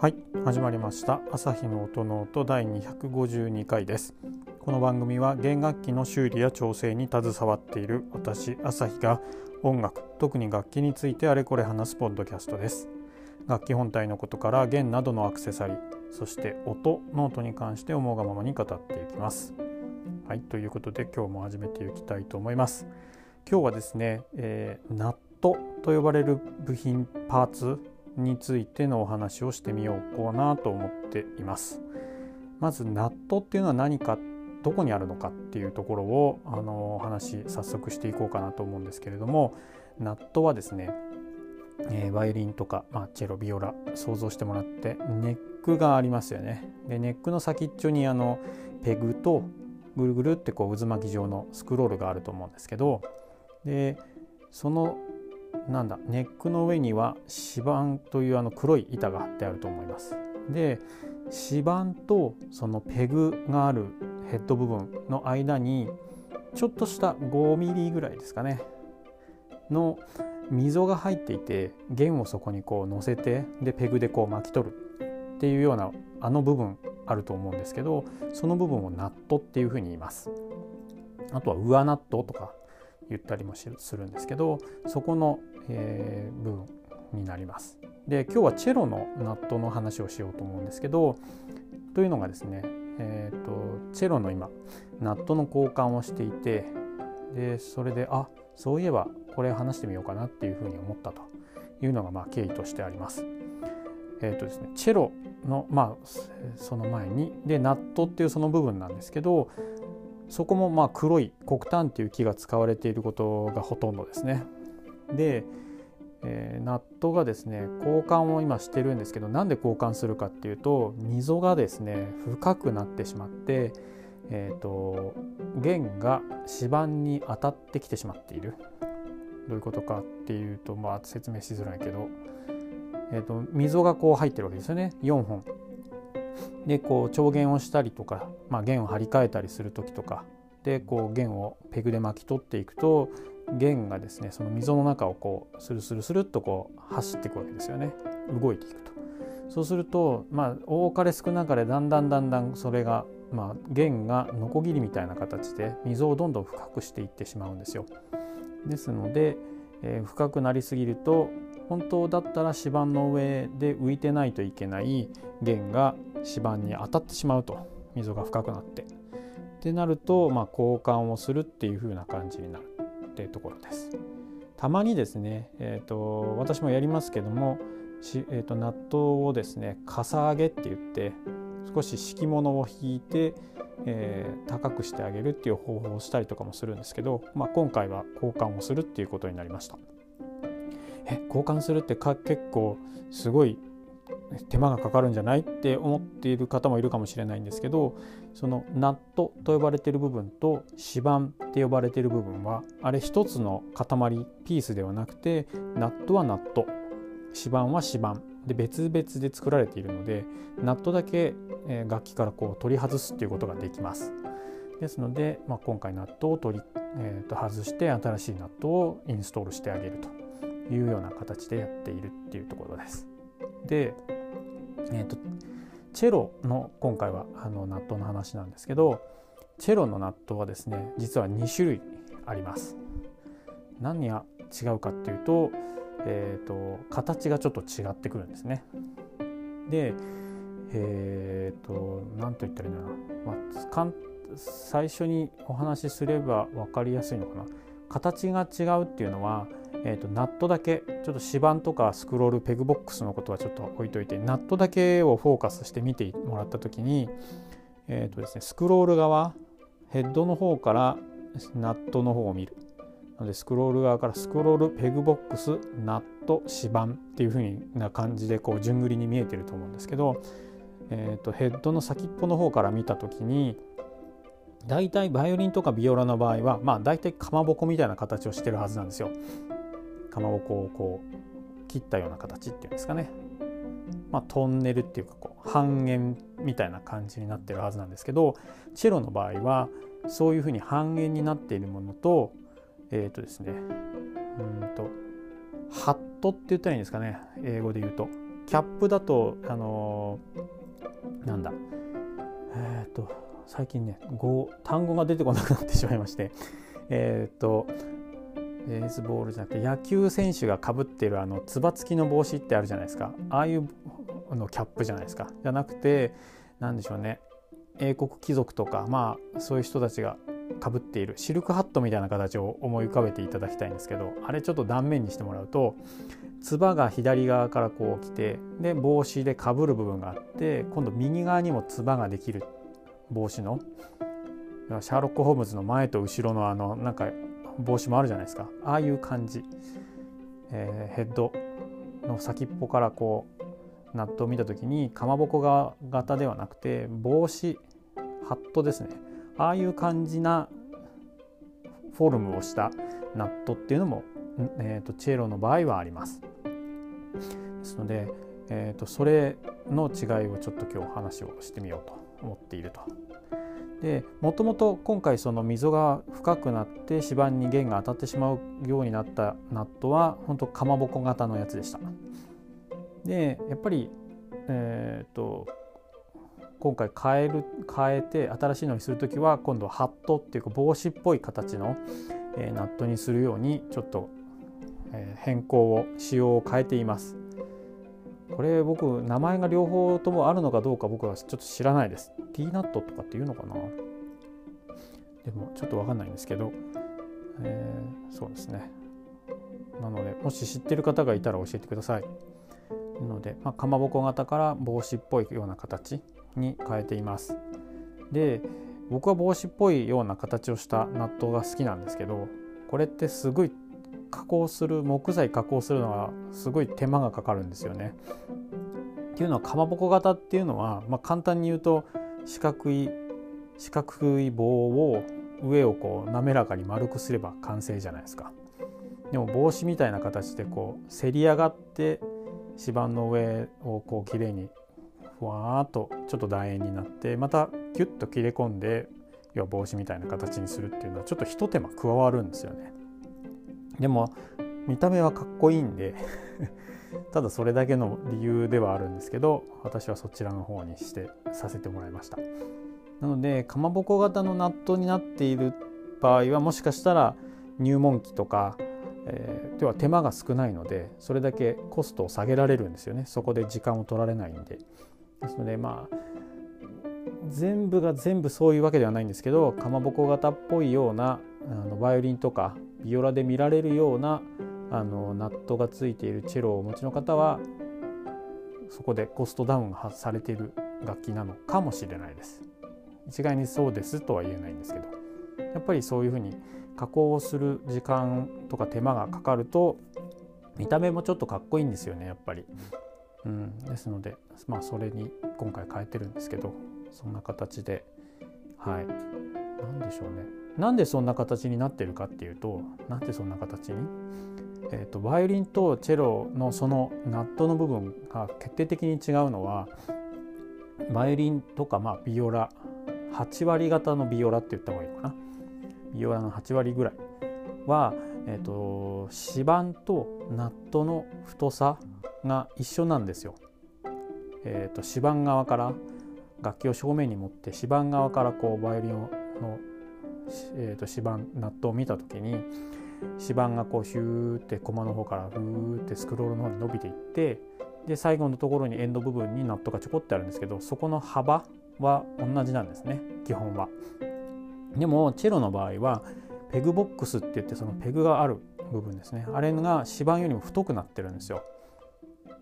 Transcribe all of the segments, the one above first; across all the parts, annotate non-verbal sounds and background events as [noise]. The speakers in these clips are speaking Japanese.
はい始まりました。朝日の音ノート第252回です。この番組は弦楽器の修理や調整に携わっている私朝日が音楽特に楽器についてあれこれ話すポッドキャストです。楽器本体のことから弦などのアクセサリーそして音ノートに関して思うがままに語っていきます。はいということで今日も始めていきたいと思います。今日はですね、えー、ナットと呼ばれる部品パーツについてのお話をしてみようかなと思っています。まずナットっていうのは何かどこにあるのかっていうところをあのお話早速していこうかなと思うんですけれどもナットはですね、えー、バイオリンとか、まあ、チェロビオラ想像してもらってネックがありますよね。でネックの先っちょにあのペグとぐるぐるってこう渦巻き状のスクロールがあると思うんですけどでそのなんだネックの上には指板というあの黒い板が貼ってあると思います。で指板とそのペグがあるヘッド部分の間にちょっとした5ミリぐらいですかねの溝が入っていて弦をそこにこう乗せてでペグでこう巻き取るっていうようなあの部分あると思うんですけどその部分をナットっていうふうに言います。あとは上ナットとか言ったりもするんですけどそこの、えー、部分になります。で今日はチェロのナットの話をしようと思うんですけどというのがですね、えーと、チェロの今ナットの交換をしていてでそれであそういえばこれ話してみようかなっていうふうに思ったというのがまあ経緯としてあります。えーとですね、チェロの、まあ、その前にでナットっていうその部分なんですけどそこもまあ黒い黒炭っていう木が使われていることがほとんどですね。で、えー、ナットがですね交換を今してるんですけどなんで交換するかっていうと溝がですね深くなってしまって、えーと、弦が指板に当たってきてしまっている。どういうことかっていうとまあ説明しづらいけど、えーと溝がこう入ってるわけですよね4本でこう調弦をしたりとか、まあ、弦を張り替えたりする時とかでこう弦をペグで巻き取っていくと弦がですねその溝の中をこうスルスルスルっとこう走っていくわけですよね動いていくと。そうするとまあ多かれ少なかれだんだんだんだんそれがまあ弦がノコギリみたいな形で溝をどんどん深くしていってしまうんですよ。ですので、えー、深くなりすぎると本当だったら指板の上で浮いてないといけない弦が指板に当たってしまうと溝が深くなって。ってなると、まあ、交換をするっていう風な感じになるていうところです。たまにですね、えーと、私もやりますけどもし、えーと、納豆をですねかさ上げって言って少し敷物を引いて、えー、高くしてあげるっていう方法をしたりとかもするんですけど、まあ、今回は交換をするっていうことになりました。え交換するってか結構すごい手間がかかるんじゃないって思っている方もいるかもしれないんですけどそのナットと呼ばれている部分と指板って呼ばれている部分はあれ一つの塊ピースではなくてナットはナット指板は指板で別々で作られているのでナットだけ楽器からこう取り外すっていうことができます。ですので、まあ、今回ナットを取り、えー、と外して新しいナットをインストールしてあげるというような形でやっているっていうところです。で、えーと、チェロの今回はあの納豆の話なんですけどチェロの納豆はですね実は2種類あります。何が違うかっていうと,、えーと、形がちょっと違ってくるんですね。でえっ、ー、と何と言ったらいいんだろうな、まあ、最初にお話しすれば分かりやすいのかな。形が違うっていうのはえーと、ナットだけちょっと指板とかスクロールペグボックスのことはちょっと置いといてナットだけをフォーカスして見てもらった時に、えーとですね、スクロール側ヘッドの方からナットの方を見るのでスクロール側からスクロールペグボックスナット指板っていう風な感じでこう順繰りに見えてると思うんですけど、えーとヘッドの先っぽの方から見た時に大体バイオリンとかビオラの場合はまあ大体かまぼこみたいな形をしてるはずなんですよ。かまぼこをこう切ったような形っていうんですかね、まあ、トンネルっていうかこう半円みたいな感じになってるはずなんですけどチェロの場合はそういうふうに半円になっているものとえっ、ー、とですねうんとハットって言ったらいいんですかね英語で言うと。キャップだとあのー、なんだえっ、ー、と最近ね語単語が出てこなくなってしまいましてえっ、とベースボールじゃなくて野球選手がかぶってるあのつば付きの帽子ってあるじゃないですか。ああいうのキャップじゃないですか。じゃなくて何でしょうね。英国貴族とかまあそういう人たちがかぶっている。シルクハットみたいな形を思い浮かべていただきたいんですけどあれちょっと断面にしてもらうとつばが左側からこう来てで帽子でかぶる部分があって今度右側にもつばができる帽子のシャーロック・ホームズの前と後ろのあのなんか帽子もあるじゃないですか。ああいう感じ、えー、ヘッドの先っぽからこうナットを見た時にかまぼこが型ではなくて帽子ハットですね。ああいう感じなフォルムをしたナットっていうのも、えーと、チェロの場合はあります。ですので、えーと、それの違いをちょっと今日話をしてみようと思っていると。でもともと今回その溝が深くなって指板に弦が当たってしまうようになったナットは本当かまぼこ型のやつでした。でやっぱり、えーと今回変える変えて新しいのにする時は今度はハットっていうか帽子っぽい形の、えー、ナットにするようにちょっと、えー、変更を仕様を変えています。これ僕名前が両方ともあるのかどうか僕はちょっと知らないです。T ナットとかっていうのかな？でもちょっとわかんないんですけど、えー、そうですね。なのでもし知ってる方がいたら教えてください。なので、まあ、かまぼこ型から帽子っぽいような形に変えていますで僕は帽子っぽいような形をした納豆が好きなんですけどこれってすごい加工する木材加工するのはすごい手間がかかるんですよね。っていうのはかまぼこ型っていうのは、まあ、簡単に言うと四角い四角い棒を上をこう滑らかに丸くすれば完成じゃないですか。でも帽子みたいな形でこうせり上がって指板の上をこうきれいにふわーっとちょっと楕円になってまたキュッと切れ込んで要は帽子みたいな形にするっていうのはちょっとひと手間加わるんですよね。でも見た目はかっこいいんで [laughs] ただそれだけの理由ではあるんですけど私はそちらの方にしてさせてもらいました。なのでかまぼこ型のナットになっている場合はもしかしたら入門機とか、えー、では手間が少ないのでそれだけコストを下げられるんですよね。そこで時間を取られないんで。ですのでまあ全部が全部そういうわけではないんですけどかまぼこ型っぽいようなあのバイオリンとかビオラで見られるようなあのナットがついているチェロをお持ちの方はそこでコストダウンがされている楽器なのかもしれないです。一概にそうですとは言えないんですけどやっぱりそういうふうに加工をする時間とか手間がかかると見た目もちょっとかっこいいんですよねやっぱり。うん、ですのでまあそれに今回変えてるんですけどそんな形ではい何でしょうねなんでそんな形になってるかっていうとなんでそんな形に？えーと、バイオリンとチェロのそのナットの部分が決定的に違うのはバイオリンとかまあビオラ8割型のビオラって言った方がいいかな？ビオラの8割ぐらいは、えーと指板とナットの太さが一緒なんですよ。えーと、指板側から楽器を正面に持って指板側からこうバイオリンの、えーと、指板ナットを見た時に指板がこうヒューって駒の方からフーってスクロールの方に伸びていってで最後のところにエンド部分にナットがちょこってあるんですけどそこの幅は同じなんですね基本は。でもチェロの場合はペグボックスって言ってそのペグがある部分ですねあれが指板よりも太くなってるんですよ。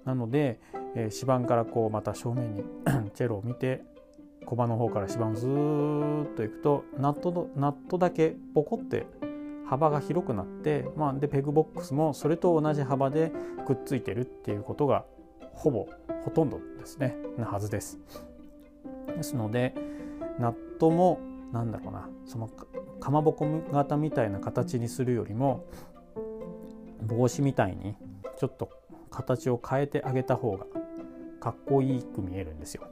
なので、えー、指板からこうまた正面に [coughs] チェロを見て駒の方から指板をずーっといくとナットのナットだけポコって幅が広くなって、まあ、でペグボックスもそれと同じ幅でくっついてるっていうことがほぼほとんどですねなはずです。ですのでナットもなんだろうなそのかまぼこ型みたいな形にするよりも帽子みたいにちょっと形を変えてあげた方がかっこいいく見えるんですよ。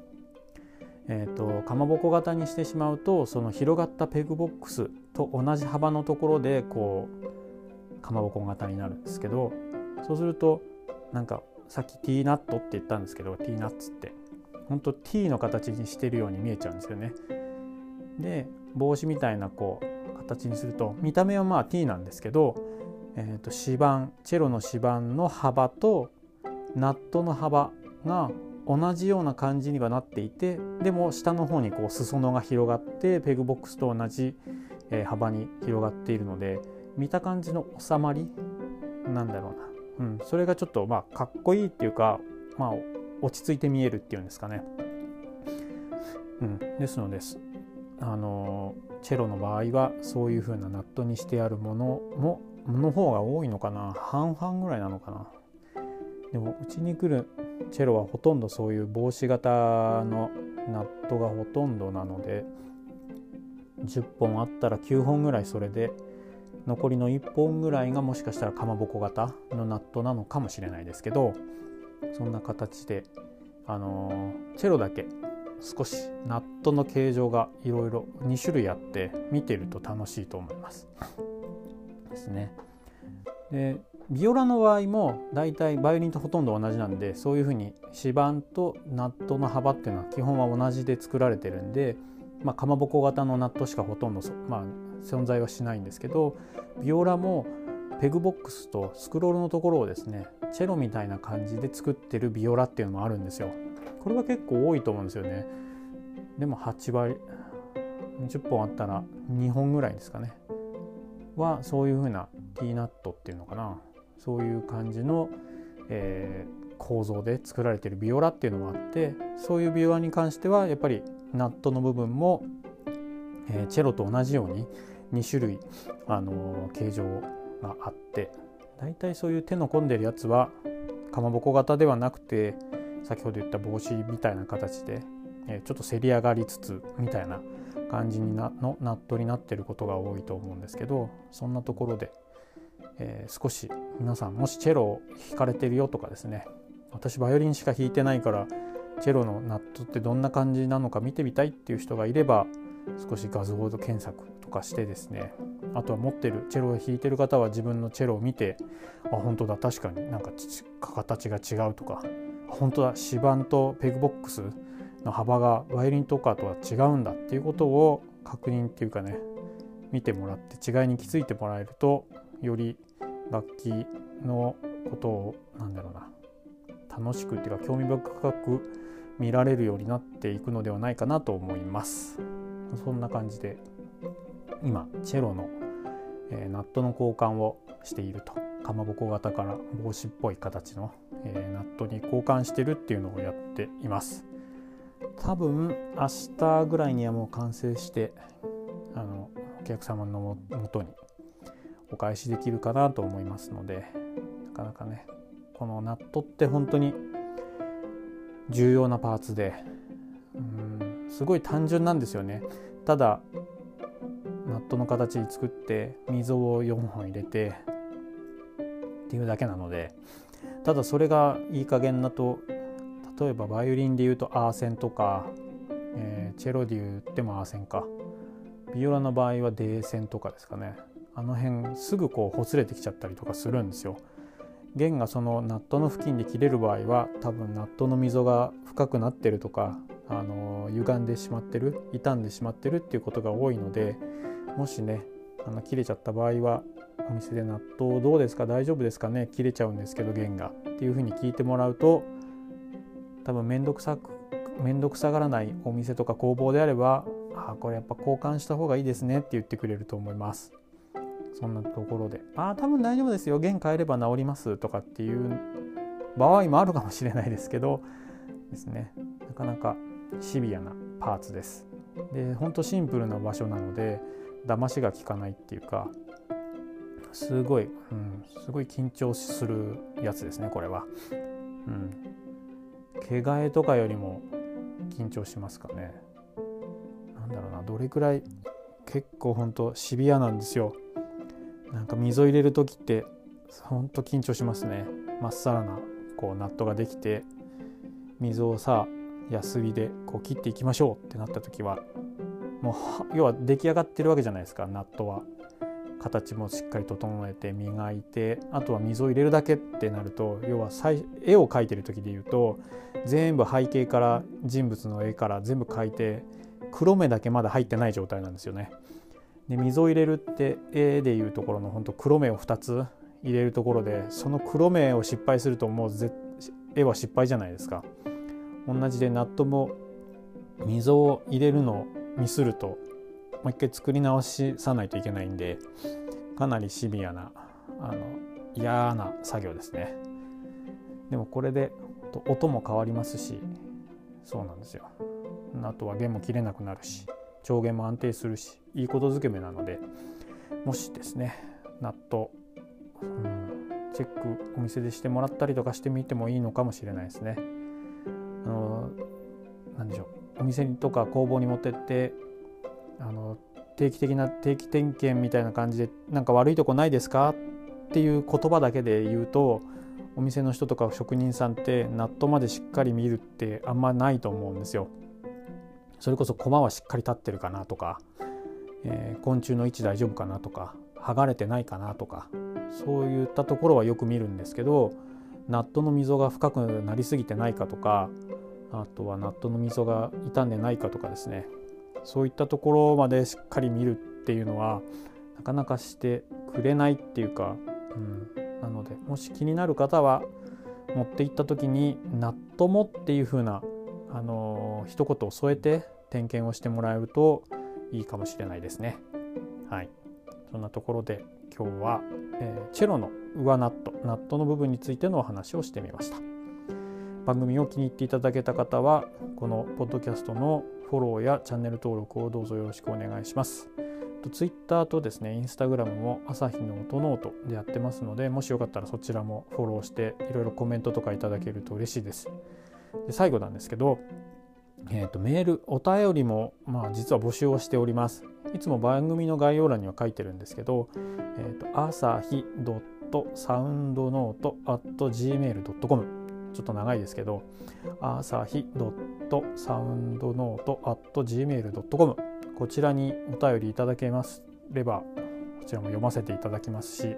えーと、かまぼこ型にしてしまうとその広がったペグボックスと同じ幅のところでこうかまぼこ型になるんですけどそうするとなんかさっきティーナットって言ったんですけどティーナッツって本当 T の形にしてるように見えちゃうんですよね。で帽子みたいなこう形にすると見た目はまあ T なんですけど、えー、と指板チェロの指板の幅とナットの幅が同じような感じにはなっていてでも下の方にこう裾野が広がってペグボックスと同じ幅に広がっているので見た感じの収まりなんだろうな、うん、それがちょっとまあかっこいいっていうか、まあ、落ち着いて見えるっていうんですかね。うん、ですのです。あのチェロの場合はそういう風なナットにしてあるものもの方が多いのかな。半々ぐらいなのかな。でもうちに来るチェロはほとんどそういう帽子型のナットがほとんどなので10本あったら9本ぐらいそれで残りの1本ぐらいがもしかしたらかまぼこ型のナットなのかもしれないですけどそんな形であのチェロだけ少しナットの形状がいろいろ2種類あって見てると楽しいと思います。ですね。でビオラの場合もだいたいバイオリンとほとんど同じなんでそういうふうに指板とナットの幅っていうのは基本は同じで作られてるんで、まあ、かまぼこ型のナットしかほとんど、まあ、存在はしないんですけどビオラもペグボックスとスクロールのところをですねチェロみたいな感じで作ってるビオラっていうのもあるんですよ。これは結構多いと思うんですよね。でも8割10本あったら2本ぐらいですかね。はそういう風なティーナットっていうのかなそういう感じの、えー、構造で作られてるビオラっていうのもあってそういうビオラに関してはやっぱりナットの部分も、えー、チェロと同じように2種類、あのー、形状があって大体そういう手の込んでるやつはかまぼこ型ではなくて先ほど言った帽子みたいな形で、えちょっとせり上がりつつみたいな感じになのナットになってることが多いと思うんですけどそんなところで、えー、少し皆さんもしチェロを弾かれてるよとかですね。私バイオリンしか弾いてないからチェロのナットってどんな感じなのか見てみたいっていう人がいれば少し画像検索とかしてですね。あとは持ってるチェロを弾いてる方は自分のチェロを見てあ本当だ確かになんか形が違うとか。本当だ指板とペグボックスの幅がバイオリンとかとは違うんだっていうことを確認っていうかね見てもらって違いに気づいてもらえるとより楽器のことをなんだろうな。楽しくっていうか興味深く見られるようになっていくのではないかなと思います。そんな感じで今チェロの、えー、ナットの交換をしていると。かまぼこ型から帽子っぽい形の、えー、ナットに交換してるっていうのをやっています。多分明日ぐらいにはもう完成してあのお客様のもとにお返しできるかなと思いますのでなかなかねこのナットって本当に重要なパーツでうんすごい単純なんですよね。ただナットの形作って溝を4本入れてっていうだけなのでただそれがいい加減だと例えばバイオリンでいうとアーセンとか、えー、チェロで言ってもアーセンか。ビオラの場合はデーセンとかですかね。あの辺すぐこうほつれてきちゃったりとかするんですよ。弦がそのナットの付近で切れる場合は多分ナットの溝が深くなってるとかあの歪んでしまってる傷んでしまってるっていうことが多いのでもしねあの切れちゃった場合はお店で納豆どうですか大丈夫ですかね切れちゃうんですけど弦がっていうふうに聞いてもらうと多分面倒くさく面倒くさがらないお店とか工房であればあこれやっぱ交換した方がいいですねって言ってくれると思いますそんなところでああ多分大丈夫ですよ。弦変えれば治りますとかっていう場合もあるかもしれないですけどですね。なかなかシビアなパーツです。でほんとシンプルな場所なので騙しが効かないっていうかすごい、うん、すごい緊張するやつですねこれは。うん、毛替えとかよりも緊張しますかね。なんだろうな。どれくらい結構ほんとシビアなんですよ。なんか溝入れる時ってほんと緊張しますねまっさらなこうナットができて溝をさ安火でこう切っていきましょうってなった時はもう要は出来上がってるわけじゃないですかナットは形もしっかり整えて磨いてあとは水を入れるだけってなると要は絵を描いてる時で言うと全部背景から人物の絵から全部描いて黒目だけまだ入ってない状態なんですよね。で水を入れるって絵でいうところの本当黒目を2つ入れるところでその黒目を失敗するともう絵は失敗じゃないですか。同じでナットも水を入れるのをミスるともう一回作り直しさないといけないんでかなりシビアなあの嫌な作業ですね。でもこれで音も変わりますしそうなんですよ。あとは弦も切れなくなるし調弦も安定するしいいことづけめなのでもしですねナット、うん、チェックお店でしてもらったりとかしてみてもいいのかもしれないですね。あの何でしょうお店とか工房に持ってってあの定期的な定期点検みたいな感じでなんか悪いとこないですか？っていう言葉だけで言うとお店の人とか職人さんってナットまでしっかり見るってあんまないと思うんですよ。それこそ駒はしっかり立ってるかなとか、えー、昆虫の位置大丈夫かなとか剥がれてないかなとかそういったところはよく見るんですけどナットの溝が深くなりすぎてないかとかあとはナットの溝が傷んでないかとかですね。そういったところまでしっかり見るっていうのはなかなかしてくれないっていうか、うん、なのでもし気になる方は持って行った時に「ナットも」っていう風なあの一言を添えて点検をしてもらえるといいかもしれないですね。はい、そんなところで今日は、えー、チェロの上ナットナットの部分についてのお話をしてみました。番組を気に入っていただけた方はこのポッドキャストのフォローやチャンネル登録をどうぞよろしくお願いします。ツイッターとですねインスタグラムも朝日の音ノートでやってますのでもしよかったらそちらもフォローしていろいろコメントとかいただけると嬉しいです。で最後なんですけど、えーと、メールお便りも、まあ、実は募集をしております。いつも番組の概要欄には書いてるんですけど、えーと、朝日 .soundnote.gmail.com ちょっと長いですけど朝日 .soundnote.gmail.com こちらにお便りいただけますればこちらも読ませていただきますし、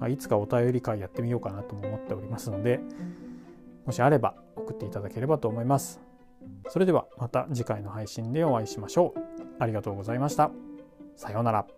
まあ、いつかお便り会やってみようかなとも思っておりますのでもしあれば送っていただければと思います。それではまた次回の配信でお会いしましょう。ありがとうございました。さようなら。